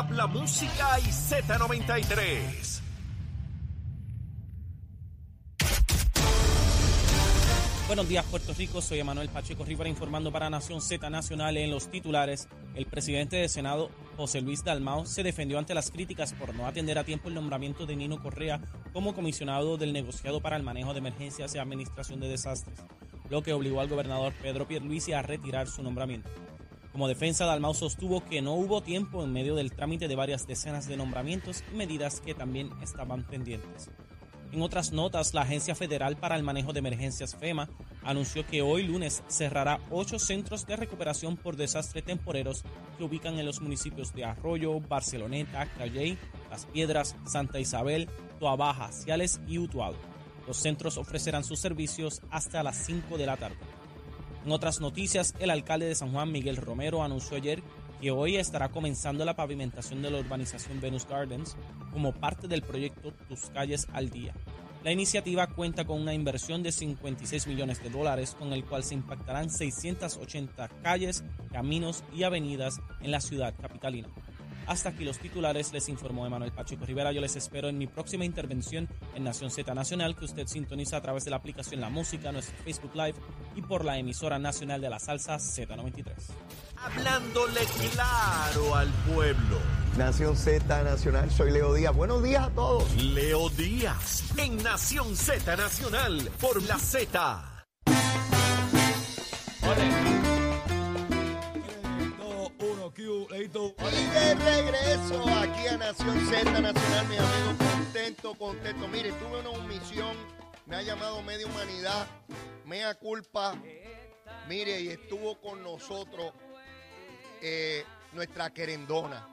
música y Z93. Buenos días, Puerto Rico. Soy Emanuel Pacheco Rivera informando para Nación Z Nacional en los titulares. El presidente del Senado, José Luis Dalmao, se defendió ante las críticas por no atender a tiempo el nombramiento de Nino Correa como comisionado del negociado para el manejo de emergencias y administración de desastres, lo que obligó al gobernador Pedro Pierluisi a retirar su nombramiento. Como defensa, Dalmau sostuvo que no hubo tiempo en medio del trámite de varias decenas de nombramientos y medidas que también estaban pendientes. En otras notas, la Agencia Federal para el Manejo de Emergencias FEMA anunció que hoy lunes cerrará ocho centros de recuperación por desastre temporeros que ubican en los municipios de Arroyo, Barceloneta, Calley, Las Piedras, Santa Isabel, Toabaja, Ciales y Utuado. Los centros ofrecerán sus servicios hasta las 5 de la tarde. En otras noticias, el alcalde de San Juan, Miguel Romero, anunció ayer que hoy estará comenzando la pavimentación de la urbanización Venus Gardens como parte del proyecto Tus calles al día. La iniciativa cuenta con una inversión de 56 millones de dólares, con el cual se impactarán 680 calles, caminos y avenidas en la ciudad capitalina. Hasta aquí los titulares, les informó Emanuel Pacheco Rivera. Yo les espero en mi próxima intervención en Nación Z Nacional, que usted sintoniza a través de la aplicación La Música, nuestro Facebook Live y por la emisora nacional de la salsa Z93. Hablándole claro al pueblo. Nación Z Nacional, soy Leo Díaz. Buenos días a todos. Leo Díaz en Nación Z Nacional por la Z. Y de regreso aquí a Nación Z Nacional, mi amigo, Mire, tuve una misión, me ha llamado Media Humanidad, mea culpa. Mire, y estuvo con nosotros eh, nuestra querendona,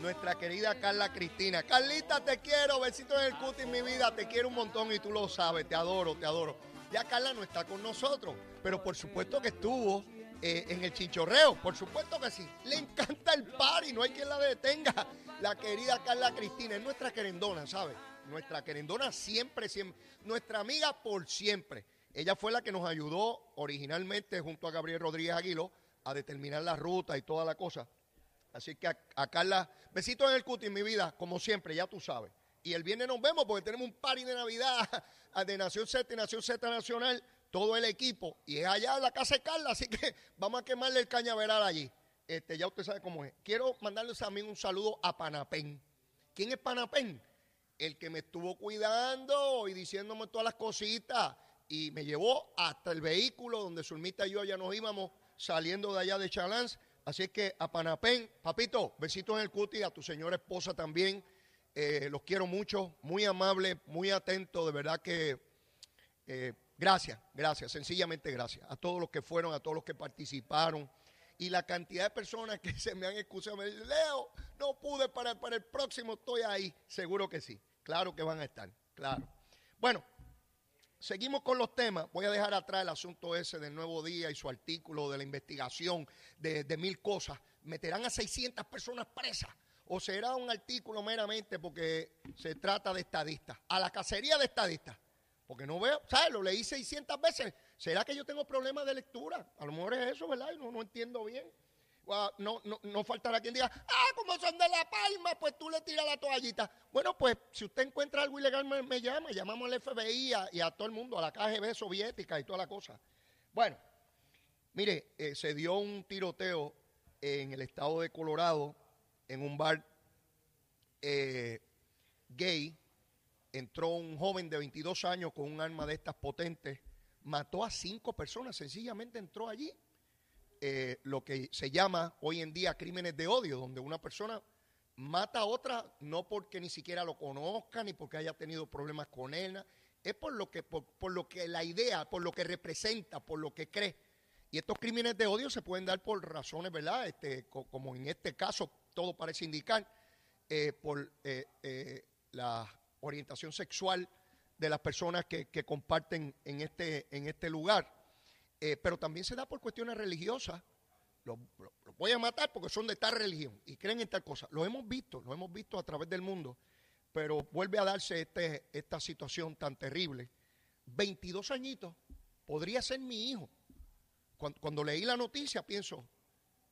nuestra querida Carla Cristina. Carlita, te quiero, besito en el cutis, mi vida, te quiero un montón y tú lo sabes, te adoro, te adoro. Ya Carla no está con nosotros, pero por supuesto que estuvo eh, en el chinchorreo, por supuesto que sí. Le encanta el party, no hay quien la detenga. La querida Carla Cristina es nuestra querendona, ¿sabes? Nuestra querendona siempre, siempre. Nuestra amiga por siempre. Ella fue la que nos ayudó originalmente junto a Gabriel Rodríguez Aguilo a determinar la ruta y toda la cosa. Así que a, Carla, besitos en el cutis, mi vida, como siempre, ya tú sabes. Y el viernes nos vemos porque tenemos un party de Navidad de Nación Z y Nación Z Nacional todo el equipo y es allá en la casa de Carla, así que vamos a quemarle el cañaveral allí. Este, ya usted sabe cómo es. Quiero mandarles también un saludo a Panapén. ¿Quién es Panapén? El que me estuvo cuidando y diciéndome todas las cositas y me llevó hasta el vehículo donde Zulmita y yo ya nos íbamos saliendo de allá de Chalans. Así es que a Panapén, papito, besitos en el cuti, a tu señora esposa también. Eh, los quiero mucho, muy amable, muy atento, de verdad que eh, Gracias, gracias, sencillamente gracias a todos los que fueron, a todos los que participaron y la cantidad de personas que se me han excusado, me dicen, Leo, no pude para, para el próximo, estoy ahí. Seguro que sí, claro que van a estar, claro. Bueno, seguimos con los temas. Voy a dejar atrás el asunto ese del nuevo día y su artículo de la investigación de, mil cosas. Meterán a 600 personas presas. O será un artículo meramente porque se trata de estadistas. A la cacería de estadistas. Porque no veo, ¿sabes? Lo leí 600 veces. ¿Será que yo tengo problemas de lectura? A lo mejor es eso, ¿verdad? No entiendo bien. No, no, no faltará quien diga, ah, como son de La Palma, pues tú le tiras la toallita. Bueno, pues si usted encuentra algo ilegal, me, llama. Llamamos al FBI y a todo el mundo, a la KGB soviética y toda la cosa. Bueno, mire, eh, se dio un tiroteo en el estado de Colorado, en un bar eh, gay entró un joven de 22 años con un arma de estas potentes, mató a cinco personas, sencillamente entró allí. Eh, lo que se llama hoy en día crímenes de odio, donde una persona mata a otra no porque ni siquiera lo conozca, ni porque haya tenido problemas con él, es por lo que, por, lo que la idea, por lo que representa, por lo que cree. Y estos crímenes de odio se pueden dar por razones, ¿verdad? Este, como en este caso todo parece indicar, eh, por eh, la orientación sexual de las personas que, comparten en este, en este lugar. Eh, pero también se da por cuestiones religiosas. Los, voy a matar porque son de tal religión y creen en tal cosa. Lo hemos visto, lo hemos visto a través del mundo, pero vuelve a darse este, esta situación tan terrible. 22 añitos, podría ser mi hijo. Cuando, cuando leí la noticia pienso,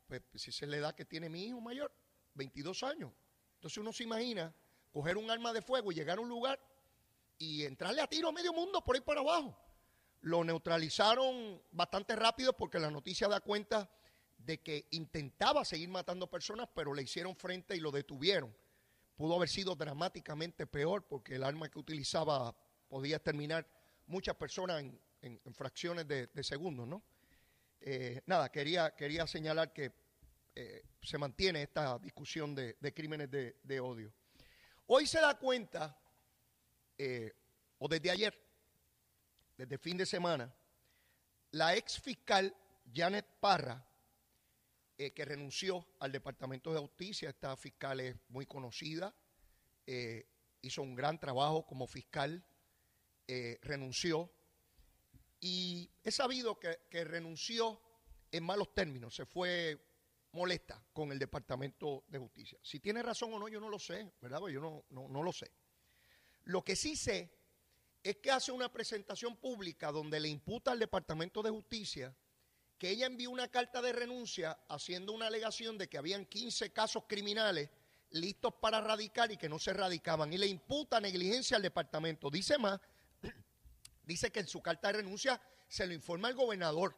pues si se le da que tiene mi hijo mayor, 22 años. Entonces uno se imagina coger un arma de fuego y llegar a un lugar y entrarle a tiro a medio mundo por ahí para abajo. Lo neutralizaron bastante rápido porque la noticia da cuenta de que intentaba seguir matando personas, pero le hicieron frente y lo detuvieron. Pudo haber sido dramáticamente peor porque el arma que utilizaba podía terminar muchas personas en, fracciones de, segundos, ¿no? Eh, nada, quería, quería señalar que eh, se mantiene esta discusión de, crímenes de, odio. Hoy se da cuenta, eh, o desde ayer, desde fin de semana, la ex fiscal Janet Parra, eh, que renunció al Departamento de Justicia, esta fiscal es muy conocida, hizo un gran trabajo como fiscal, renunció, y he sabido que, renunció en malos términos, se fue molesta con el Departamento de Justicia. Si tiene razón o no, yo no lo sé, ¿verdad? Yo no, no, lo sé. Lo que sí sé es que hace una presentación pública donde le imputa al Departamento de Justicia que ella envió una carta de renuncia haciendo una alegación de que habían 15 casos criminales listos para radicar y que no se radicaban. Y le imputa negligencia al departamento. Dice más, dice que en su carta de renuncia se lo informa el gobernador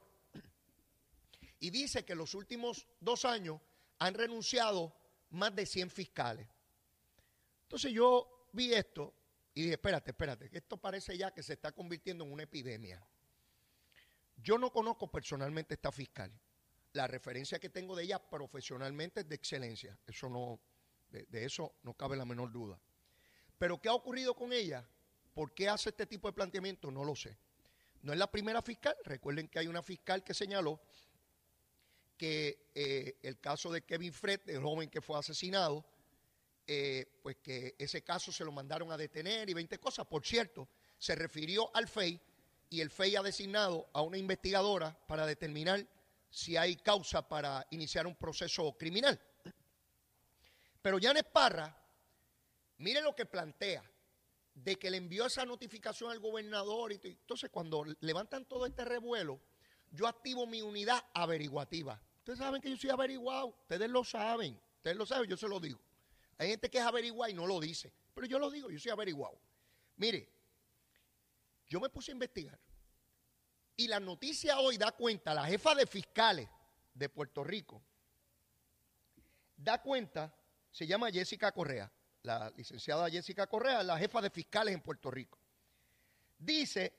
y dice que en los últimos dos años han renunciado más de 100 fiscales. Entonces yo vi esto y dije, espérate, espérate, que esto parece ya que se está convirtiendo en una epidemia. Yo no conozco personalmente esta fiscal. La referencia que tengo de ella profesionalmente es de excelencia. Eso no, de, de eso no cabe la menor duda. Pero ¿qué ha ocurrido con ella? ¿Por qué hace este tipo de planteamiento? No lo sé. No es la primera fiscal. Recuerden que hay una fiscal que señaló que eh, el caso de Kevin Fred, el joven que fue asesinado, eh, pues que ese caso se lo mandaron a detener y 20 cosas. Por cierto, se refirió al FEI y el FEI ha designado a una investigadora para determinar si hay causa para iniciar un proceso criminal. Pero Janet Parra, mire lo que plantea, de que le envió esa notificación al gobernador. Y entonces, cuando levantan todo este revuelo, yo activo mi unidad averiguativa. Ustedes saben que yo soy averiguado, ustedes lo saben, ustedes lo saben, yo se lo digo. Hay gente que es averiguada y no lo dice, pero yo lo digo, yo soy averiguado. Mire, yo me puse a investigar y la noticia hoy da cuenta, la jefa de fiscales de Puerto Rico, da cuenta, se llama Jessica Correa, la licenciada Jessica Correa, la jefa de fiscales en Puerto Rico. Dice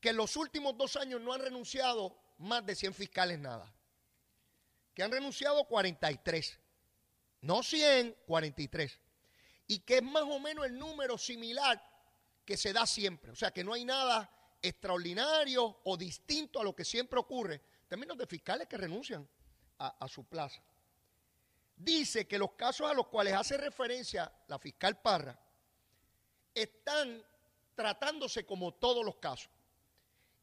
que en los últimos dos años no han renunciado más de 100 fiscales nada que han renunciado 43. No 100, 43. Y que es más o menos el número similar que se da siempre. O sea, que no hay nada extraordinario o distinto a lo que siempre ocurre en términos de fiscales que renuncian a, a su plaza. Dice que los casos a los cuales hace referencia la fiscal Parra están tratándose como todos los casos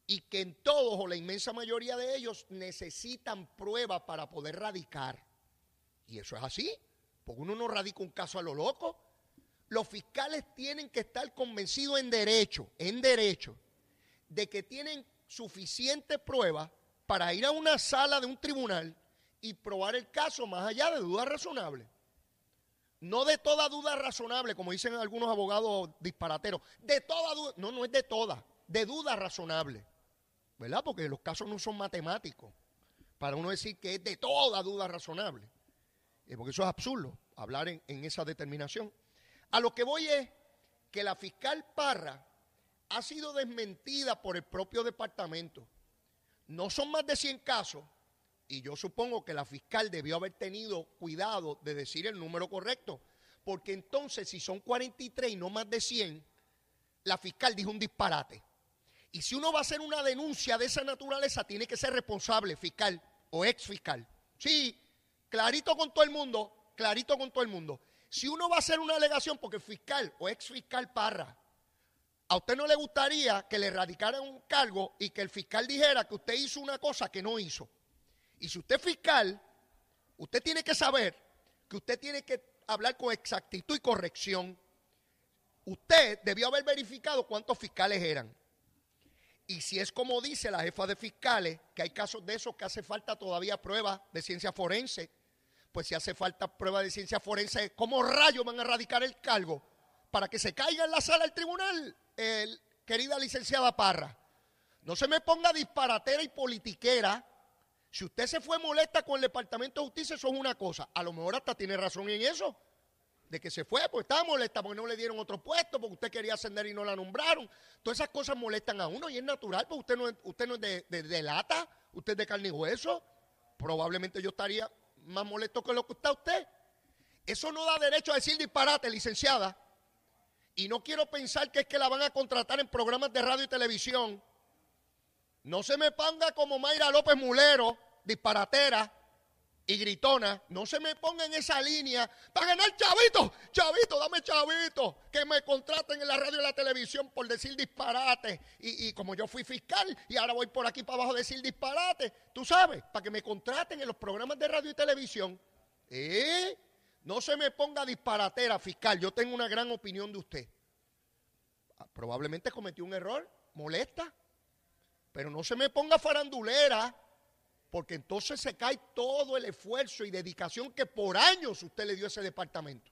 y que en todos o la inmensa mayoría de ellos necesitan prueba para poder radicar. Y eso es así, porque uno no radica un caso a lo loco. Los fiscales tienen que estar convencidos en derecho, en derecho, de que tienen suficiente prueba para ir a una sala de un tribunal y probar el caso más allá de dudas razonables. No de toda duda razonable, como dicen algunos abogados disparateros. De toda duda, no, no es de toda, de duda razonable. ¿verdad? Porque los casos no son matemáticos. Para uno decir que es de toda duda razonable. Eh, porque eso es absurdo, hablar en, esa determinación. A lo que voy es que la fiscal Parra ha sido desmentida por el propio departamento. No son más de 100 casos, y yo supongo que la fiscal debió haber tenido cuidado de decir el número correcto, porque entonces si son 43 y no más de 100, la fiscal dijo un disparate. Y si uno va a hacer una denuncia de esa naturaleza, tiene que ser responsable, fiscal o ex fiscal. Sí, clarito con todo el mundo, clarito con todo el mundo. Si uno va a hacer una alegación porque fiscal o ex fiscal Parra, a usted no le gustaría que le radicaran un cargo y que el fiscal dijera que usted hizo una cosa que no hizo. Y si usted es fiscal, usted tiene que saber que usted tiene que hablar con exactitud y corrección. Usted debió haber verificado cuántos fiscales eran. Y si es como dice la jefa de fiscales, que hay casos de esos que hace falta todavía pruebas de ciencia forense, pues si hace falta prueba de ciencia forense, ¿cómo rayos van a radicar el cargo para que se caiga en la sala del tribunal, el, querida licenciada Parra? No se me ponga disparatera y politiquera. Si usted se fue molesta con el Departamento de Justicia, eso es una cosa. A lo mejor hasta tiene razón en eso. De que se fue, pues estaba molesta porque no le dieron otro puesto, porque usted quería ascender y no la nombraron. Todas esas cosas molestan a uno y es natural, porque usted no, usted no es de lata, usted es de carne y hueso. Probablemente yo estaría más molesto que lo que está usted. Eso no da derecho a decir disparate, licenciada. Y no quiero pensar que es que la van a contratar en programas de radio y televisión. No se me ponga como Mayra López Mulero, disparatera y gritona. No se me ponga en esa línea para ganar chavito. Chavito, dame chavito. Que me contraten en la radio y la televisión por decir disparate. Y, como yo fui fiscal y ahora voy por aquí para abajo a decir disparate. Tú sabes, para que me contraten en los programas de radio y televisión. ¿Eh? No se me ponga disparatera, fiscal. Yo tengo una gran opinión de usted. Ah, Probablemente cometió un error, molesta. Pero no se me ponga farandulera, porque entonces se cae todo el esfuerzo y dedicación que por años usted le dio a ese departamento.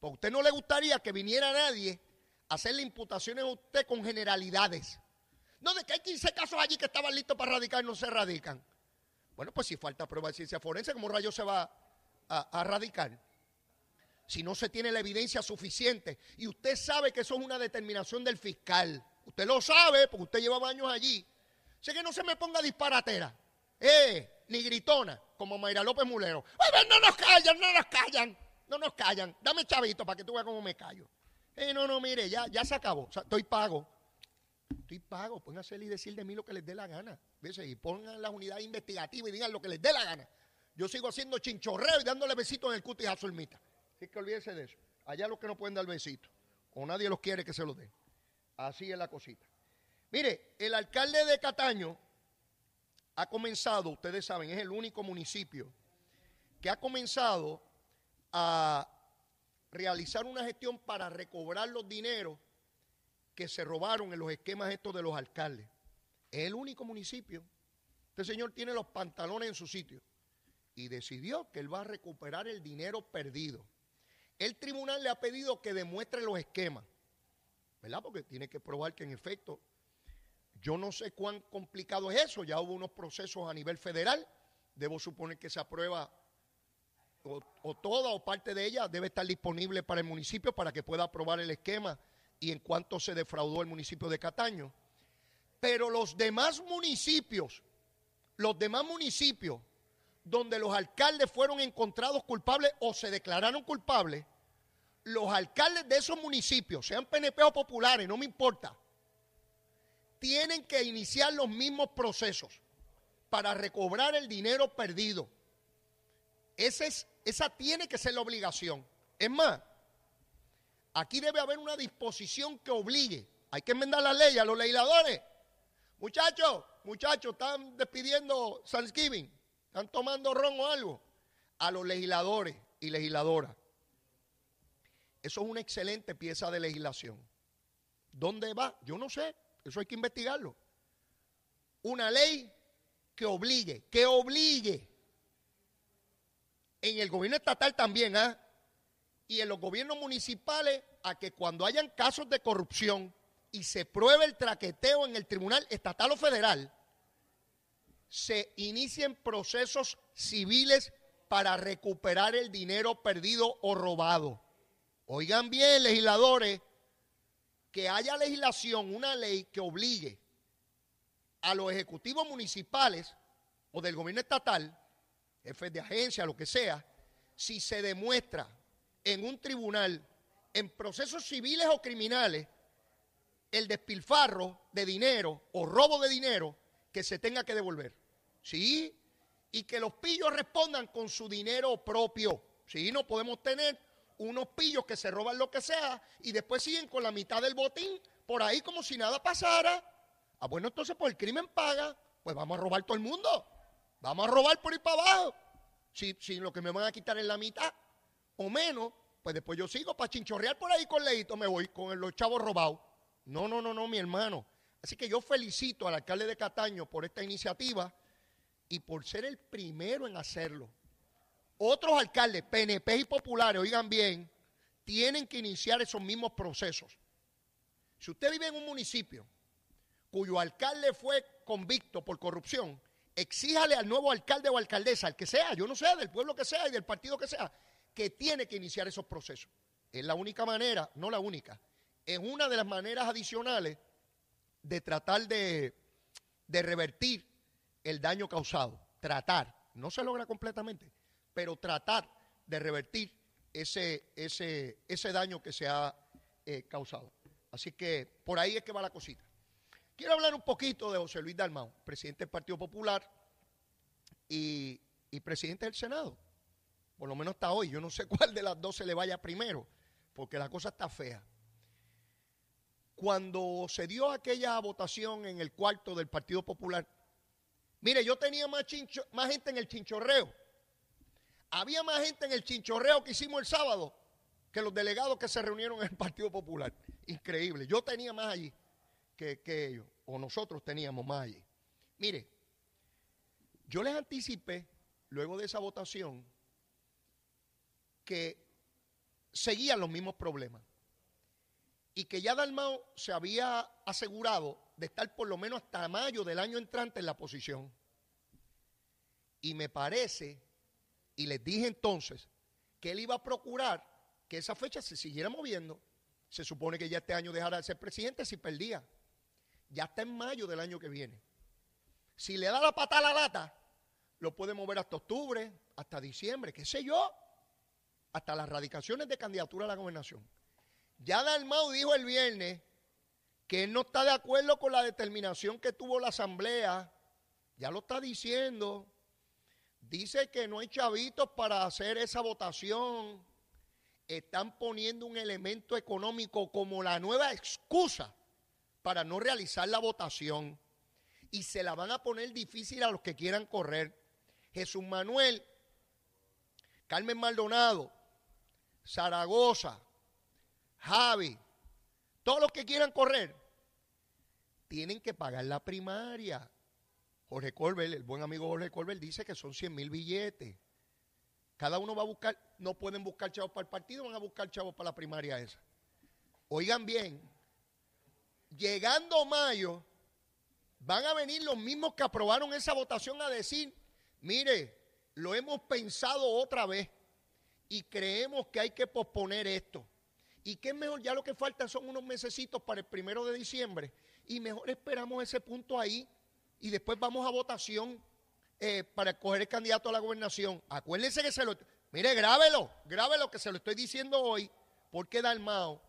Porque a usted no le gustaría que viniera nadie a hacerle imputaciones a usted con generalidades. No, de que hay 15 casos allí que estaban listos para radicar y no se radican. Bueno, pues si falta prueba de ciencia forense, ¿cómo rayo se va a, a radicar? Si no se tiene la evidencia suficiente. Y usted sabe que eso es una determinación del fiscal. Usted lo sabe porque usted llevaba años allí. Así que no se me ponga disparatera. Eh, ni gritona, como Mayra López Mulero. Ay, no nos callan, no nos callan, no nos callan. Dame chavito para que tú veas cómo me callo. Eh, no, no, mire, ya, ya se acabó. Estoy pago. Estoy pago. Hacer y decir de mí lo que les dé la gana. Y pongan las unidades investigativas y digan lo que les dé la gana. Yo sigo haciendo chinchorreo y dándole besitos en el cutis a Zulmita. Así que olvídense de eso. Allá los que no pueden dar besitos. O nadie los quiere que se los den. Así es la cosita. Mire, el alcalde de Cataño ha comenzado, ustedes saben, es el único municipio que ha comenzado a realizar una gestión para recobrar los dineros que se robaron en los esquemas estos de los alcaldes. Es el único municipio. Este señor tiene los pantalones en su sitio y decidió que él va a recuperar el dinero perdido. El tribunal le ha pedido que demuestre los esquemas, ¿verdad? Porque tiene que probar que en efecto yo no sé cuán complicado es eso, ya hubo unos procesos a nivel federal, debo suponer que se aprueba o, o toda o parte de ella debe estar disponible para el municipio para que pueda aprobar el esquema y en cuanto se defraudó el municipio de Cataño. Pero los demás municipios, los demás municipios donde los alcaldes fueron encontrados culpables o se declararon culpables, los alcaldes de esos municipios, sean PNP o populares, no me importa, tienen que iniciar los mismos procesos para recobrar el dinero perdido. Esa, es, esa tiene que ser la obligación. Es más, aquí debe haber una disposición que obligue. Hay que enmendar la ley a los legisladores. Muchachos, muchachos, están despidiendo Thanksgiving, están tomando ron o algo. A los legisladores y legisladoras. Eso es una excelente pieza de legislación. ¿Dónde va? Yo no sé. Eso hay que investigarlo. Una ley que obligue, que obligue. En el gobierno estatal también, ¿ah? Y en los gobiernos municipales a que cuando hayan casos de corrupción y se pruebe el traqueteo en el tribunal estatal o federal, se inicien procesos civiles para recuperar el dinero perdido o robado. Oigan bien, legisladores, que haya legislación, una ley que obligue a los ejecutivos municipales o del gobierno estatal, jefes de agencia, lo que sea, si se demuestra en un tribunal, en procesos civiles o criminales, el despilfarro de dinero o robo de dinero que se tenga que devolver. ¿Sí? Y que los pillos respondan con su dinero propio. ¿Sí? No podemos tener unos pillos que se roban lo que sea y después siguen con la mitad del botín por ahí como si nada pasara. Ah, bueno, entonces por el crimen paga, pues vamos a robar todo el mundo. Vamos a robar por ahí para abajo. Si, si lo que me van a quitar es la mitad o menos, pues después yo sigo para chinchorrear por ahí con leito, me voy con los chavos robados. No, no, no, no, mi hermano. Así que yo felicito al alcalde de Cataño por esta iniciativa y por ser el primero en hacerlo. Otros alcaldes, PNP y populares, oigan bien, tienen que iniciar esos mismos procesos. Si usted vive en un municipio cuyo alcalde fue convicto por corrupción, exíjale al nuevo alcalde o alcaldesa, al que sea, yo no sé, del pueblo que sea y del partido que sea, que tiene que iniciar esos procesos. Es la única manera, no la única, es una de las maneras adicionales de tratar de, de revertir el daño causado. Tratar, no se logra completamente, pero tratar de revertir ese, ese, ese daño que se ha eh, causado. Así que por ahí es que va la cosita. Quiero hablar un poquito de José Luis Dalmau, presidente del Partido Popular y, y presidente del Senado. Por lo menos hasta hoy. Yo no sé cuál de las dos se le vaya primero, porque la cosa está fea. Cuando se dio aquella votación en el cuarto del Partido Popular, mire, yo tenía más, chincho, más gente en el chinchorreo. Había más gente en el chinchorreo que hicimos el sábado que los delegados que se reunieron en el Partido Popular. Increíble. Yo tenía más allí que, ellos, o nosotros teníamos más allí. Mire, yo les anticipé, luego de esa votación, que seguían los mismos problemas y que ya Dalmao se había asegurado de estar por lo menos hasta mayo del año entrante en la posición. Y me parece, y les dije entonces, que él iba a procurar que esa fecha se siguiera moviendo. Se supone que ya este año dejara de ser presidente si perdía. Ya está en mayo del año que viene. Si le da la pata a la lata, lo puede mover hasta octubre, hasta diciembre, qué sé yo, hasta las radicaciones de candidatura a la gobernación. Ya Dalmau dijo el viernes que él no está de acuerdo con la determinación que tuvo la Asamblea. Ya lo está diciendo. Dice que no hay chavitos para hacer esa votación. Están poniendo un elemento económico como la nueva excusa para no realizar la votación. Y se la van a poner difícil a los que quieran correr. Jesús Manuel, Carmen Maldonado, Zaragoza, Javi, todos los que quieran correr, tienen que pagar la primaria. Jorge Colbert, el buen amigo Jorge Colbert, dice que son 100 mil billetes. Cada uno va a buscar, no pueden buscar chavos para el partido, van a buscar chavos para la primaria esa. Oigan bien, llegando mayo, van a venir los mismos que aprobaron esa votación a decir, mire, lo hemos pensado otra vez y creemos que hay que posponer esto. Y qué mejor, ya lo que falta son unos mesecitos para el primero de diciembre. Y mejor esperamos ese punto ahí y después vamos a votación eh, para escoger el candidato a la gobernación. Acuérdense que se lo... Mire, grábelo, grábelo que se lo estoy diciendo hoy, porque Dalmao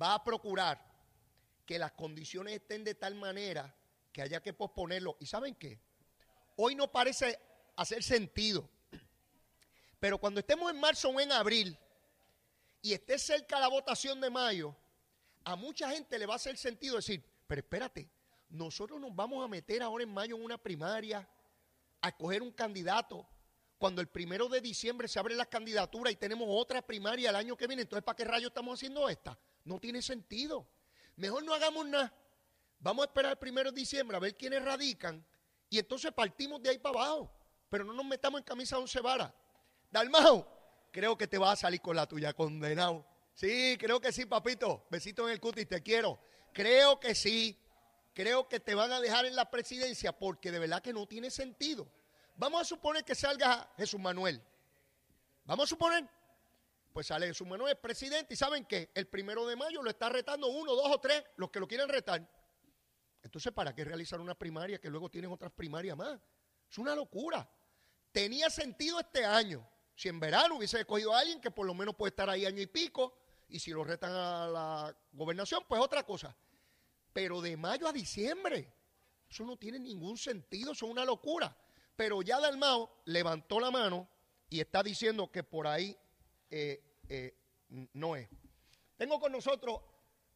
va a procurar que las condiciones estén de tal manera que haya que posponerlo. ¿Y saben qué? Hoy no parece hacer sentido, pero cuando estemos en marzo o en abril, y esté cerca la votación de mayo, a mucha gente le va a hacer sentido decir, pero espérate, nosotros nos vamos a meter ahora en mayo en una primaria a escoger un candidato. Cuando el primero de diciembre se abre la candidatura y tenemos otra primaria el año que viene, entonces ¿para qué rayos estamos haciendo esta? No tiene sentido. Mejor no hagamos nada. Vamos a esperar el primero de diciembre a ver quiénes radican y entonces partimos de ahí para abajo. Pero no nos metamos en camisa once varas. Dalmao, creo que te vas a salir con la tuya, condenado. Sí, creo que sí, papito. Besito en el cutis, te quiero. Creo que sí. Creo que te van a dejar en la presidencia porque de verdad que no tiene sentido. Vamos a suponer que salga Jesús Manuel. Vamos a suponer. Pues sale Jesús Manuel, presidente, y ¿saben qué? El primero de mayo lo está retando uno, dos o tres, los que lo quieren retar. Entonces, ¿para qué realizar una primaria que luego tienen otras primarias más? Es una locura. Tenía sentido este año. Si en verano hubiese escogido a alguien que por lo menos puede estar ahí año y pico, y si lo retan a la gobernación, pues otra cosa. Pero de mayo a diciembre, eso no tiene ningún sentido, eso es una locura. Pero ya Dalmao levantó la mano y está diciendo que por ahí eh, eh, no es. Tengo con nosotros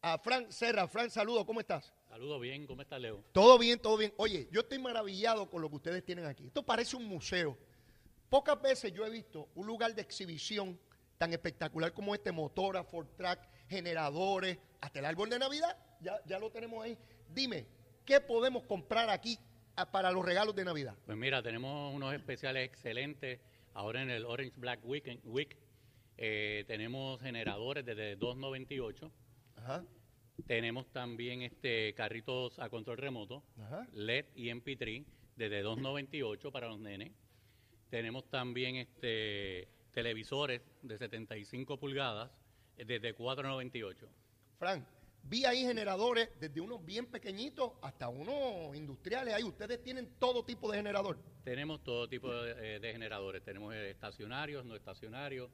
a Fran Serra. Fran, saludo, ¿cómo estás? Saludo bien, ¿cómo estás, Leo? Todo bien, todo bien. Oye, yo estoy maravillado con lo que ustedes tienen aquí. Esto parece un museo. Pocas veces yo he visto un lugar de exhibición tan espectacular como este, motora, Ford Track, generadores, hasta el árbol de Navidad, ya, ya lo tenemos ahí. Dime, ¿qué podemos comprar aquí ah, para los regalos de Navidad? Pues mira, tenemos unos especiales excelentes Ahora en el Orange Black Weekend, Week eh, tenemos generadores desde 298. Ajá. Tenemos también este carritos a control remoto, Ajá. LED y MP3 desde 298 para los nenes. Tenemos también este televisores de 75 pulgadas eh, desde 498. Frank, vi ahí generadores desde unos bien pequeñitos hasta unos industriales. Ahí ustedes tienen todo tipo de generador. Tenemos todo tipo de, eh, de generadores. Tenemos estacionarios, no estacionarios,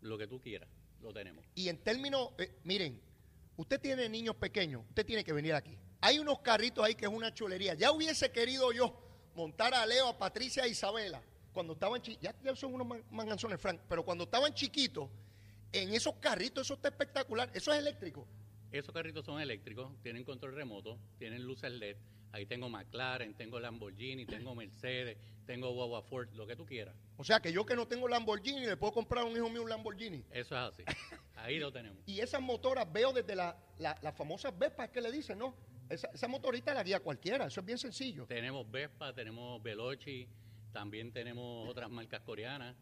lo que tú quieras, lo tenemos. Y en términos, eh, miren, usted tiene niños pequeños, usted tiene que venir aquí. Hay unos carritos ahí que es una chulería. Ya hubiese querido yo montar a Leo, a Patricia e Isabela cuando estaban chiquitos. Ya, ya son unos man- manganzones, Frank, pero cuando estaban chiquitos, en esos carritos, eso está espectacular. Eso es eléctrico. Esos carritos son eléctricos, tienen control remoto, tienen luces LED. Ahí tengo McLaren, tengo Lamborghini, tengo Mercedes, tengo Wawa Ford, lo que tú quieras. O sea que yo que no tengo Lamborghini, le puedo comprar a un hijo mío un Lamborghini. Eso es así. Ahí lo tenemos. Y esas motoras veo desde la- la- las famosas Vespas que le dicen, ¿no? Esa, esa motorita la guía cualquiera, eso es bien sencillo. Tenemos Vespa, tenemos Veloci, también tenemos otras marcas coreanas.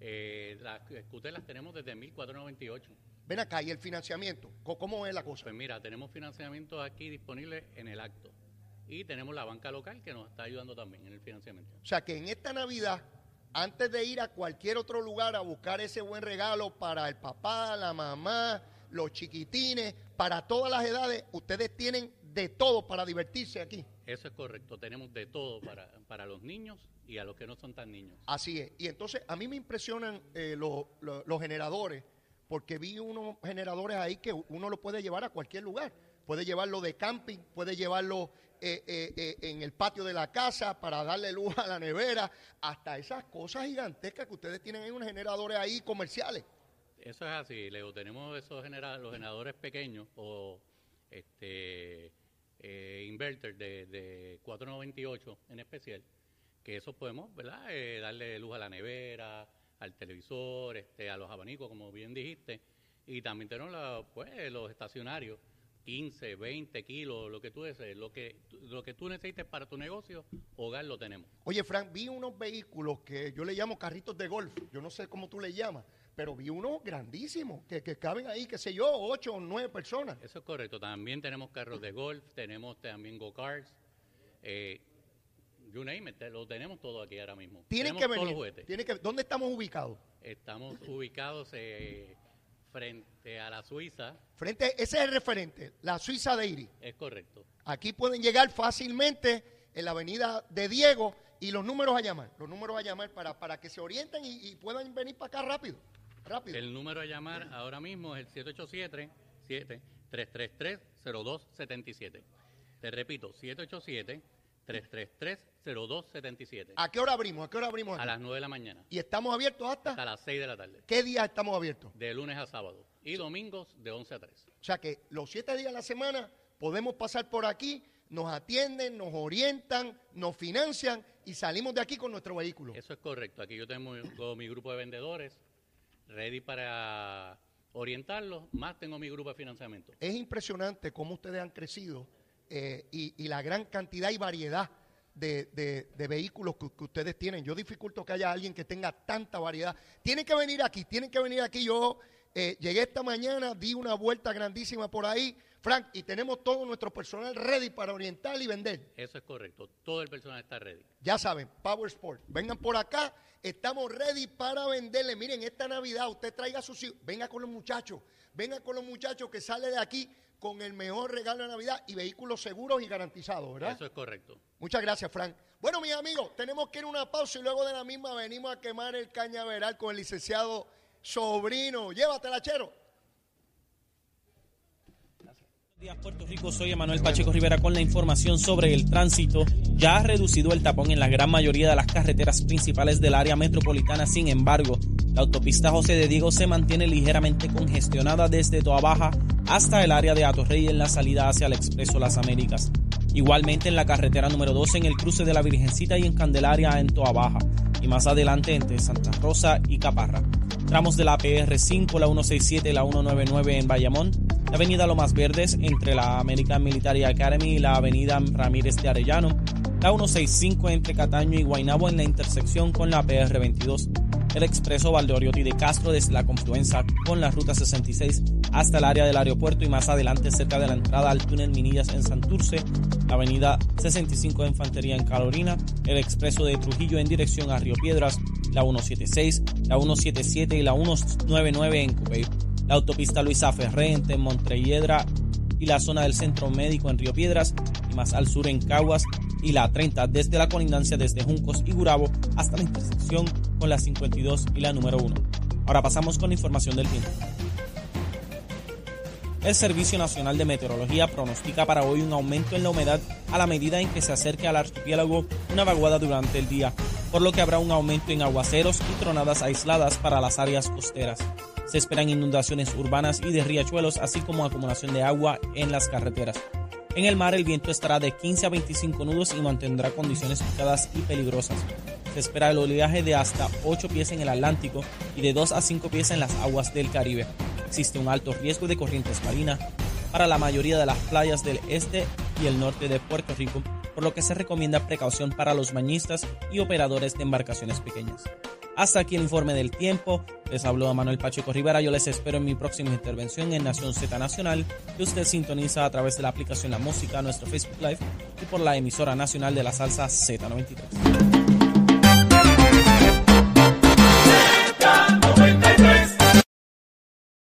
Eh, las scooters las tenemos desde 1498. Ven acá, y el financiamiento, ¿cómo- ¿cómo es la cosa? Pues mira, tenemos financiamiento aquí disponible en el acto. Y tenemos la banca local que nos está ayudando también en el financiamiento. O sea que en esta Navidad, antes de ir a cualquier otro lugar a buscar ese buen regalo para el papá, la mamá, los chiquitines, para todas las edades, ustedes tienen de todo para divertirse aquí. Eso es correcto. Tenemos de todo para, para los niños y a los que no son tan niños. Así es. Y entonces a mí me impresionan eh, lo- lo- los generadores, porque vi unos generadores ahí que uno lo puede llevar a cualquier lugar. Puede llevarlo de camping, puede llevarlo eh, eh, eh, en el patio de la casa para darle luz a la nevera, hasta esas cosas gigantescas que ustedes tienen en unos generadores ahí comerciales. Eso es así, Leo. Tenemos esos genera- los generadores pequeños o este inverter de, de 498 en especial, que esos podemos, ¿verdad? Darle luz a la nevera, al televisor, este, a los abanicos, como bien dijiste, y también tenemos la- pues, los estacionarios, 15, 20 kilos, lo que tú desees, lo que, lo que tú necesites para tu negocio, hogar lo tenemos. Oye, Frank, vi unos vehículos que yo le llamo carritos de golf, yo no sé cómo tú le llamas, pero vi unos grandísimos que, que caben ahí, qué sé yo, ocho o nueve personas. Eso es correcto. También tenemos carros de golf, tenemos también go-karts. Eh, you name it, lo tenemos todo aquí ahora mismo. Tienen tenemos que todos los venir. juguetes. Tienen que, ¿Dónde estamos ubicados? Estamos ubicados eh, frente a la Suiza. Frente, ese es el referente, la Suiza de Iris. Es correcto. Aquí pueden llegar fácilmente en la avenida de Diego y los números a llamar, los números a llamar para, para que se orienten y, y puedan venir para acá rápido, rápido. El número a llamar ahora mismo es el 787-333-0277. Te repito, 787-333-0277. ¿A qué hora abrimos? ¿A qué hora abrimos? A aquí? las 9 de la mañana, Y estamos abiertos hasta, hasta las 6 de la tarde. ¿qué días estamos abiertos? De lunes a sábado. Y domingos de 11 a 3. O sea que los siete días de la semana podemos pasar por aquí, nos atienden, nos orientan, nos financian y salimos de aquí con nuestro vehículo. Eso es correcto. Aquí yo tengo mi- mi grupo de vendedores ready para orientarlos, más tengo mi grupo de financiamiento. Es impresionante cómo ustedes han crecido eh, y, y la gran cantidad y variedad de, de- vehículos que, que ustedes tienen. Yo dificulto que haya alguien que tenga tanta variedad. Tienen que venir aquí, tienen que venir aquí. Yo eh, llegué esta mañana, di una vuelta grandísima por ahí, Frank, y tenemos todo nuestro personal ready para orientar y vender. Eso es correcto. Todo el personal está ready. Ya saben, Power Sport. Vengan por acá, estamos ready para venderle. Miren, esta Navidad usted traiga a sus hijos, venga con los muchachos, venga con los muchachos que sale de aquí con el mejor regalo de Navidad y vehículos seguros y garantizados, ¿verdad? Eso es correcto. Muchas gracias, Frank. Bueno, mis amigos, tenemos que ir a una pausa y luego de la misma venimos a quemar el cañaveral con el licenciado Sobrino. Llévatela, chero. Buenos días, Puerto Rico. Soy Emanuel Pacheco Rivera con la información sobre el tránsito. Ya ha reducido el tapón en la gran mayoría de las carreteras principales del área metropolitana. Sin embargo, la autopista José de Diego se mantiene ligeramente congestionada desde Toa Baja hasta el área de Atorrey en la salida hacia el Expreso Las Américas. Igualmente en la carretera número 12 en el cruce de la Virgencita y en Candelaria en Toa Baja. Y más adelante entre Santa Rosa y Caparra. Tramos de la PR5, la 167 y la 199 en Bayamón. La avenida Lomas Verdes entre la American Military Academy y la avenida Ramírez de Arellano. La 165 entre Cataño y Guaynabo en la intersección con la PR22. el expreso Valdoriotti de Castro desde la confluencia con la ruta 66 hasta el área del aeropuerto y más adelante cerca de la entrada al túnel Minillas en Santurce, la avenida 65 de Infantería en Carolina, el expreso de Trujillo en dirección a Río Piedras, la 176, la 177 y la 199 en Cupey, la autopista Luisa entre Montrelledra y la zona del Centro Médico en Río Piedras y más al sur en Caguas y la 30 desde la colindancia desde Juncos y Gurabo hasta la intersección con la 52 y la número 1. Ahora pasamos con información del tiempo. El Servicio Nacional de Meteorología pronostica para hoy un aumento en la humedad a la medida en que se acerque al archipiélago una vaguada durante el día, por lo que habrá un aumento en aguaceros y tronadas aisladas para las áreas costeras. Se esperan inundaciones urbanas y de riachuelos, así como acumulación de agua en las carreteras. En el mar el viento estará de 15 a 25 nudos y mantendrá condiciones picadas y peligrosas. Se espera el oleaje de hasta 8 pies en el Atlántico y de 2 a 5 pies en las aguas del Caribe. Existe un alto riesgo de corrientes marinas para la mayoría de las playas del este y el norte de Puerto Rico, por lo que se recomienda precaución para los bañistas y operadores de embarcaciones pequeñas. Hasta aquí el informe del tiempo. Les habló Manuel Pacheco Rivera. Yo les espero en mi próxima intervención en Nación Z Nacional, que usted sintoniza a través de la aplicación La Música, nuestro Facebook Live y por la emisora nacional de la salsa Z93.